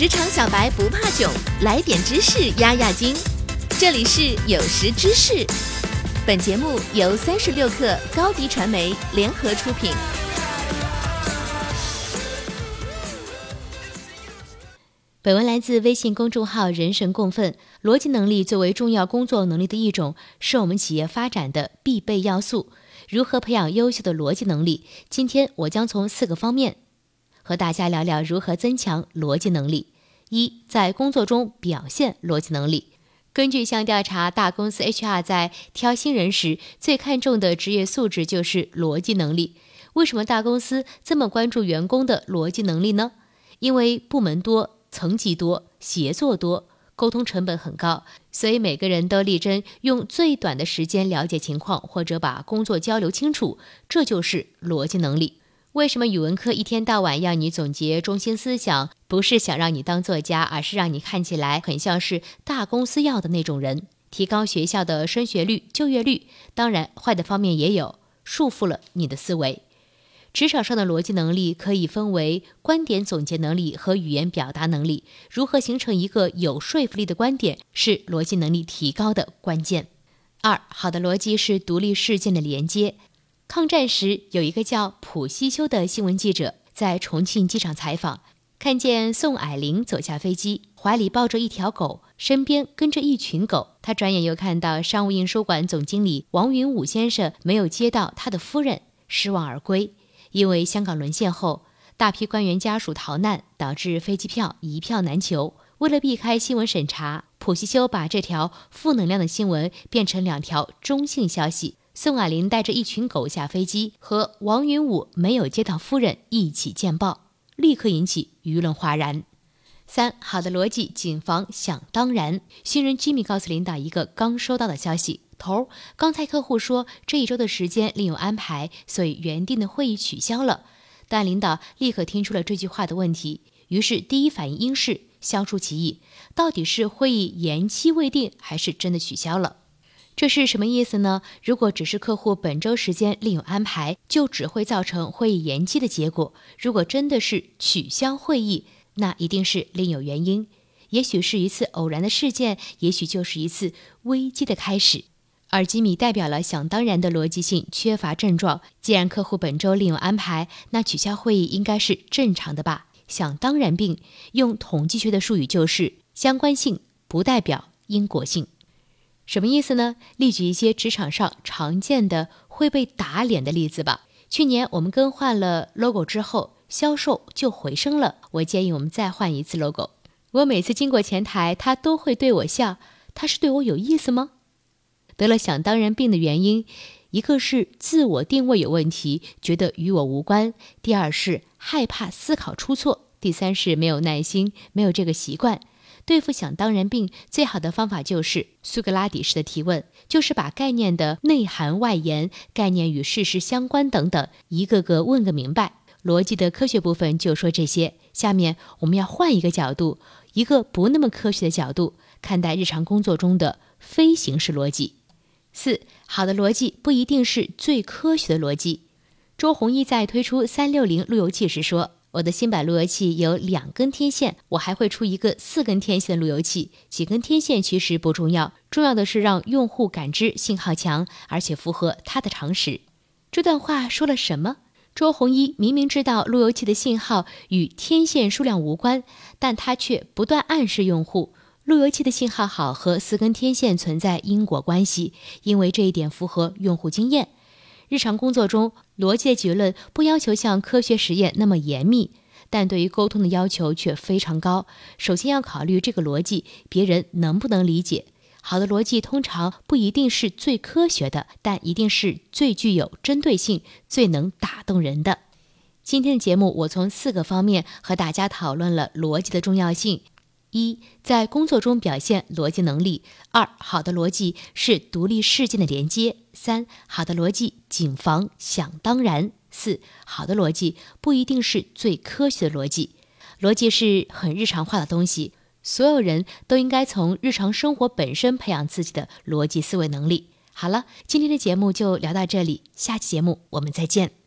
职场小白不怕囧，来点知识压压惊。这里是有识知识，本节目由三十六克高低传媒联合出品。本文来自微信公众号“人神共愤”。逻辑能力作为重要工作能力的一种，是我们企业发展的必备要素。如何培养优秀的逻辑能力？今天我将从四个方面和大家聊聊如何增强逻辑能力。一，在工作中表现逻辑能力。根据一项调查，大公司 HR 在挑新人时最看重的职业素质就是逻辑能力。为什么大公司这么关注员工的逻辑能力呢？因为部门多。层级多，协作多，沟通成本很高，所以每个人都力争用最短的时间了解情况，或者把工作交流清楚，这就是逻辑能力。为什么语文课一天到晚要你总结中心思想？不是想让你当作家，而是让你看起来很像是大公司要的那种人，提高学校的升学率、就业率。当然，坏的方面也有，束缚了你的思维。职场上的逻辑能力可以分为观点总结能力和语言表达能力。如何形成一个有说服力的观点，是逻辑能力提高的关键。二，好的逻辑是独立事件的连接。抗战时，有一个叫普希修的新闻记者在重庆机场采访，看见宋霭龄走下飞机，怀里抱着一条狗，身边跟着一群狗。他转眼又看到商务印书馆总经理王云武先生没有接到他的夫人，失望而归。因为香港沦陷后，大批官员家属逃难，导致飞机票一票难求。为了避开新闻审查，普希修把这条负能量的新闻变成两条中性消息：宋霭龄带着一群狗下飞机，和王云武没有接到夫人一起见报，立刻引起舆论哗然。三好的逻辑，谨防想当然。新人吉米告诉领导一个刚收到的消息。头，刚才客户说这一周的时间另有安排，所以原定的会议取消了。但领导立刻听出了这句话的问题，于是第一反应应是消除歧义，到底是会议延期未定，还是真的取消了？这是什么意思呢？如果只是客户本周时间另有安排，就只会造成会议延期的结果；如果真的是取消会议，那一定是另有原因，也许是一次偶然的事件，也许就是一次危机的开始。而吉米代表了想当然的逻辑性缺乏症状。既然客户本周另有安排，那取消会议应该是正常的吧？想当然病，用统计学的术语就是相关性不代表因果性。什么意思呢？例举一些职场上常见的会被打脸的例子吧。去年我们更换了 logo 之后，销售就回升了。我建议我们再换一次 logo。我每次经过前台，他都会对我笑，他是对我有意思吗？得了想当然病的原因，一个是自我定位有问题，觉得与我无关；第二是害怕思考出错；第三是没有耐心，没有这个习惯。对付想当然病，最好的方法就是苏格拉底式的提问，就是把概念的内涵外延、概念与事实相关等等，一个个问个明白。逻辑的科学部分就说这些。下面我们要换一个角度，一个不那么科学的角度，看待日常工作中的非形式逻辑。四好的逻辑不一定是最科学的逻辑。周鸿祎在推出三六零路由器时说：“我的新版路由器有两根天线，我还会出一个四根天线的路由器。几根天线其实不重要，重要的是让用户感知信号强，而且符合他的常识。”这段话说了什么？周鸿祎明明知道路由器的信号与天线数量无关，但他却不断暗示用户。路由器的信号好和四根天线存在因果关系，因为这一点符合用户经验。日常工作中，逻辑的结论不要求像科学实验那么严密，但对于沟通的要求却非常高。首先要考虑这个逻辑别人能不能理解。好的逻辑通常不一定是最科学的，但一定是最具有针对性、最能打动人的。今天的节目，我从四个方面和大家讨论了逻辑的重要性。一，在工作中表现逻辑能力；二，好的逻辑是独立事件的连接；三，好的逻辑谨防想当然；四，好的逻辑不一定是最科学的逻辑。逻辑是很日常化的东西，所有人都应该从日常生活本身培养自己的逻辑思维能力。好了，今天的节目就聊到这里，下期节目我们再见。